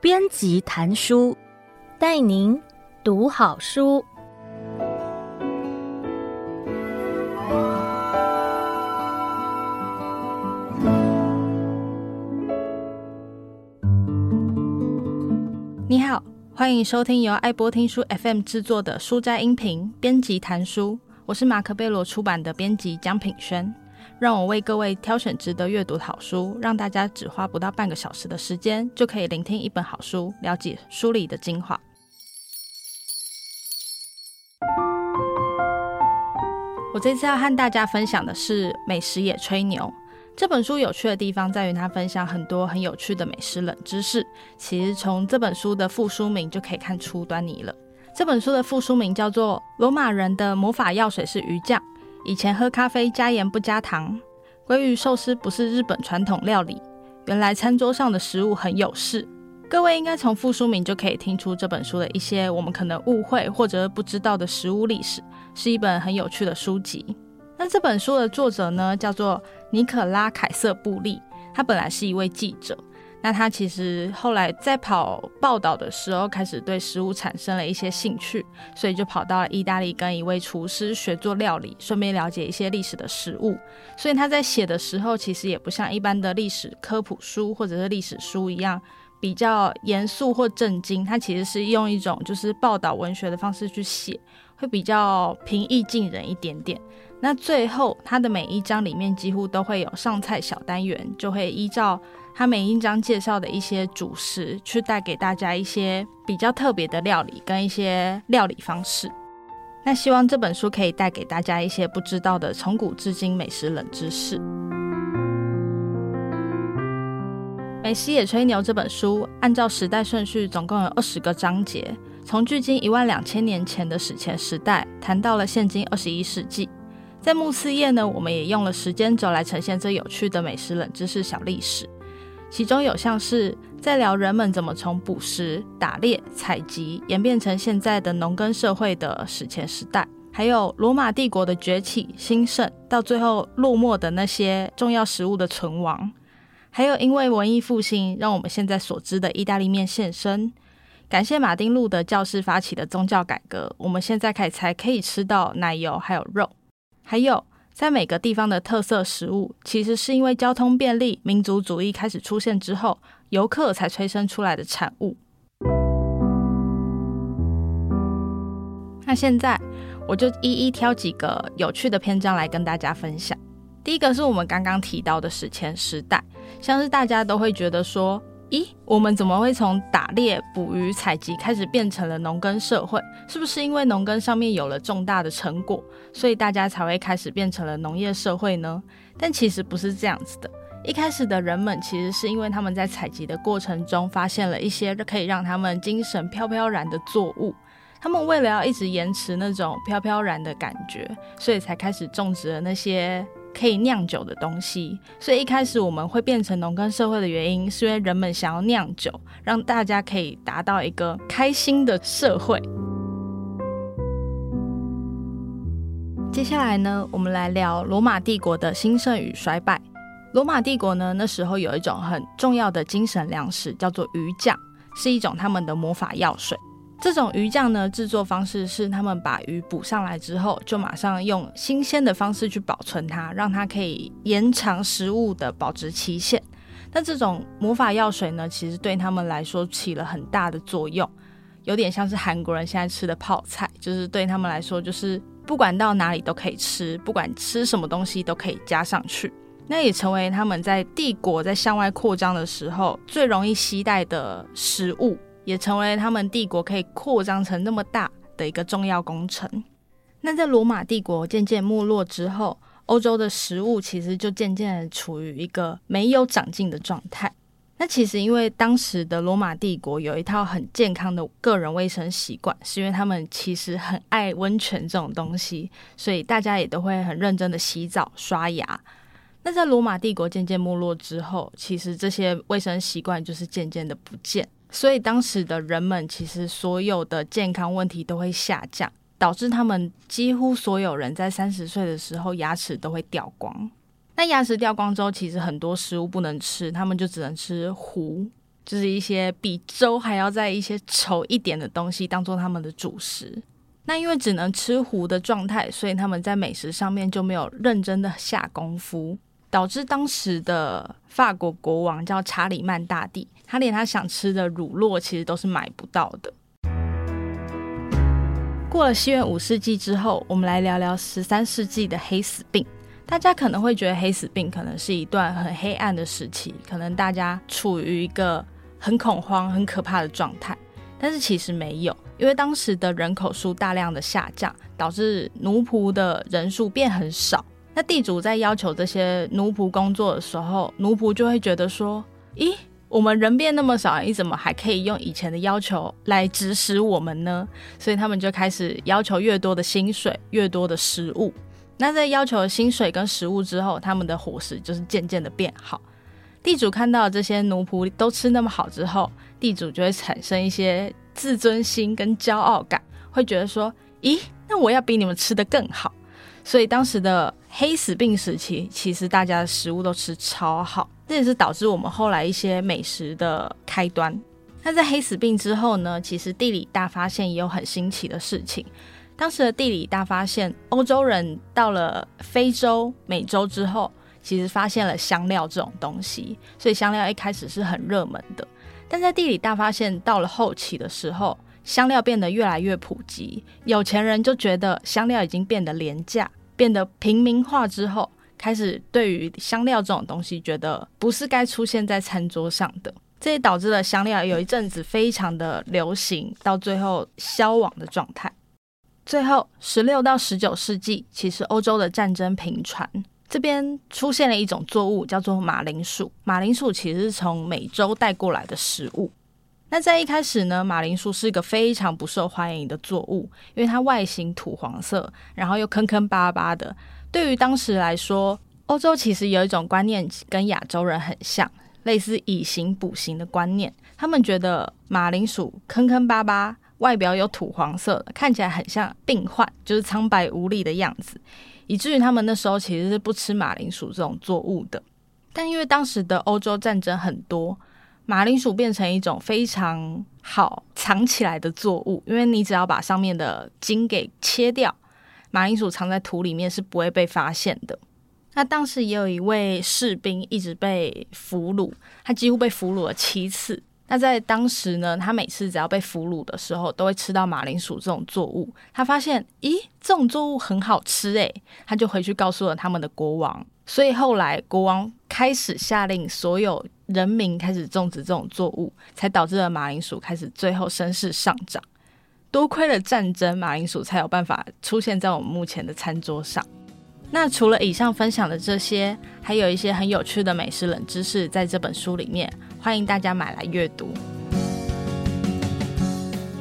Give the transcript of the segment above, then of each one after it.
编辑谈书，带您读好书。你好，欢迎收听由爱播听书 FM 制作的书斋音频编辑谈书。我是马克贝罗出版的编辑江品轩。让我为各位挑选值得阅读的好书，让大家只花不到半个小时的时间，就可以聆听一本好书，了解书里的精华。我这次要和大家分享的是《美食也吹牛》这本书。有趣的地方在于，它分享很多很有趣的美食冷知识。其实从这本书的副书名就可以看出端倪了。这本书的副书名叫做《罗马人的魔法药水是鱼酱》。以前喝咖啡加盐不加糖，鲑鱼寿司不是日本传统料理。原来餐桌上的食物很有事。各位应该从副书名就可以听出这本书的一些我们可能误会或者不知道的食物历史，是一本很有趣的书籍。那这本书的作者呢，叫做尼可拉凯瑟布利，他本来是一位记者。那他其实后来在跑报道的时候，开始对食物产生了一些兴趣，所以就跑到了意大利跟一位厨师学做料理，顺便了解一些历史的食物。所以他在写的时候，其实也不像一般的历史科普书或者是历史书一样比较严肃或震惊，他其实是用一种就是报道文学的方式去写，会比较平易近人一点点。那最后他的每一章里面几乎都会有上菜小单元，就会依照。他每一章介绍的一些主食，去带给大家一些比较特别的料理跟一些料理方式。那希望这本书可以带给大家一些不知道的从古至今美食冷知识。《美食也吹牛》这本书按照时代顺序，总共有二十个章节，从距今一万两千年前的史前时代谈到了现今二十一世纪。在慕斯夜呢，我们也用了时间轴来呈现这有趣的美食冷知识小历史。其中有像是在聊人们怎么从捕食、打猎、采集演变成现在的农耕社会的史前时代，还有罗马帝国的崛起、兴盛，到最后落寞的那些重要食物的存亡，还有因为文艺复兴让我们现在所知的意大利面现身，感谢马丁路德教士发起的宗教改革，我们现在可以才可以吃到奶油还有肉，还有。在每个地方的特色食物，其实是因为交通便利、民族主义开始出现之后，游客才催生出来的产物。那现在我就一一挑几个有趣的篇章来跟大家分享。第一个是我们刚刚提到的史前时代，像是大家都会觉得说。咦，我们怎么会从打猎、捕鱼、采集开始变成了农耕社会？是不是因为农耕上面有了重大的成果，所以大家才会开始变成了农业社会呢？但其实不是这样子的。一开始的人们其实是因为他们在采集的过程中发现了一些可以让他们精神飘飘然的作物，他们为了要一直延迟那种飘飘然的感觉，所以才开始种植了那些。可以酿酒的东西，所以一开始我们会变成农耕社会的原因，是因为人们想要酿酒，让大家可以达到一个开心的社会。接下来呢，我们来聊罗马帝国的兴盛与衰败。罗马帝国呢，那时候有一种很重要的精神粮食，叫做鱼酱，是一种他们的魔法药水。这种鱼酱呢，制作方式是他们把鱼捕上来之后，就马上用新鲜的方式去保存它，让它可以延长食物的保质期限。那这种魔法药水呢，其实对他们来说起了很大的作用，有点像是韩国人现在吃的泡菜，就是对他们来说，就是不管到哪里都可以吃，不管吃什么东西都可以加上去。那也成为他们在帝国在向外扩张的时候最容易携带的食物。也成为他们帝国可以扩张成那么大的一个重要工程。那在罗马帝国渐渐没落之后，欧洲的食物其实就渐渐的处于一个没有长进的状态。那其实因为当时的罗马帝国有一套很健康的个人卫生习惯，是因为他们其实很爱温泉这种东西，所以大家也都会很认真的洗澡刷牙。那在罗马帝国渐渐没落之后，其实这些卫生习惯就是渐渐的不见。所以当时的人们其实所有的健康问题都会下降，导致他们几乎所有人在三十岁的时候牙齿都会掉光。那牙齿掉光之后，其实很多食物不能吃，他们就只能吃糊，就是一些比粥还要再一些稠一点的东西当做他们的主食。那因为只能吃糊的状态，所以他们在美食上面就没有认真的下功夫，导致当时的法国国王叫查理曼大帝，他连他想吃的乳酪其实都是买不到的。过了西元五世纪之后，我们来聊聊十三世纪的黑死病。大家可能会觉得黑死病可能是一段很黑暗的时期，可能大家处于一个很恐慌、很可怕的状态。但是其实没有，因为当时的人口数大量的下降，导致奴仆的人数变很少。那地主在要求这些奴仆工作的时候，奴仆就会觉得说：“咦，我们人变那么少，你怎么还可以用以前的要求来指使我们呢？”所以他们就开始要求越多的薪水、越多的食物。那在要求薪水跟食物之后，他们的伙食就是渐渐的变好。地主看到这些奴仆都吃那么好之后，地主就会产生一些自尊心跟骄傲感，会觉得说：“咦，那我要比你们吃得更好。”所以当时的黑死病时期，其实大家的食物都吃超好，这也是导致我们后来一些美食的开端。那在黑死病之后呢，其实地理大发现也有很新奇的事情。当时的地理大发现，欧洲人到了非洲、美洲之后，其实发现了香料这种东西，所以香料一开始是很热门的。但在地理大发现到了后期的时候，香料变得越来越普及，有钱人就觉得香料已经变得廉价，变得平民化之后，开始对于香料这种东西觉得不是该出现在餐桌上的，这也导致了香料有一阵子非常的流行，到最后消亡的状态。最后，十六到十九世纪，其实欧洲的战争频传，这边出现了一种作物，叫做马铃薯。马铃薯其实是从美洲带过来的食物。那在一开始呢，马铃薯是一个非常不受欢迎的作物，因为它外形土黄色，然后又坑坑巴巴的。对于当时来说，欧洲其实有一种观念跟亚洲人很像，类似以形补形的观念。他们觉得马铃薯坑坑巴巴。外表有土黄色，看起来很像病患，就是苍白无力的样子，以至于他们那时候其实是不吃马铃薯这种作物的。但因为当时的欧洲战争很多，马铃薯变成一种非常好藏起来的作物，因为你只要把上面的茎给切掉，马铃薯藏在土里面是不会被发现的。那当时也有一位士兵一直被俘虏，他几乎被俘虏了七次。那在当时呢，他每次只要被俘虏的时候，都会吃到马铃薯这种作物。他发现，咦，这种作物很好吃诶，他就回去告诉了他们的国王。所以后来国王开始下令，所有人民开始种植这种作物，才导致了马铃薯开始最后声势上涨。多亏了战争，马铃薯才有办法出现在我们目前的餐桌上。那除了以上分享的这些，还有一些很有趣的美食冷知识，在这本书里面。欢迎大家买来阅读。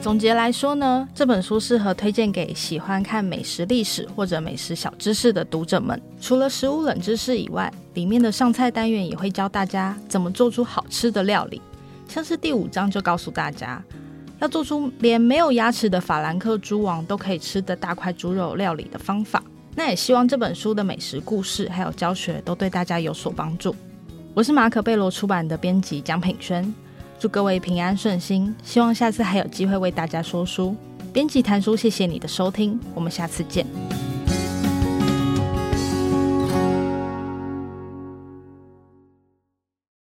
总结来说呢，这本书适合推荐给喜欢看美食历史或者美食小知识的读者们。除了食物冷知识以外，里面的上菜单元也会教大家怎么做出好吃的料理。像是第五章就告诉大家，要做出连没有牙齿的法兰克猪王都可以吃的大块猪肉料理的方法。那也希望这本书的美食故事还有教学都对大家有所帮助。我是马可贝罗出版的编辑蒋品轩，祝各位平安顺心，希望下次还有机会为大家说书。编辑谭叔，谢谢你的收听，我们下次见。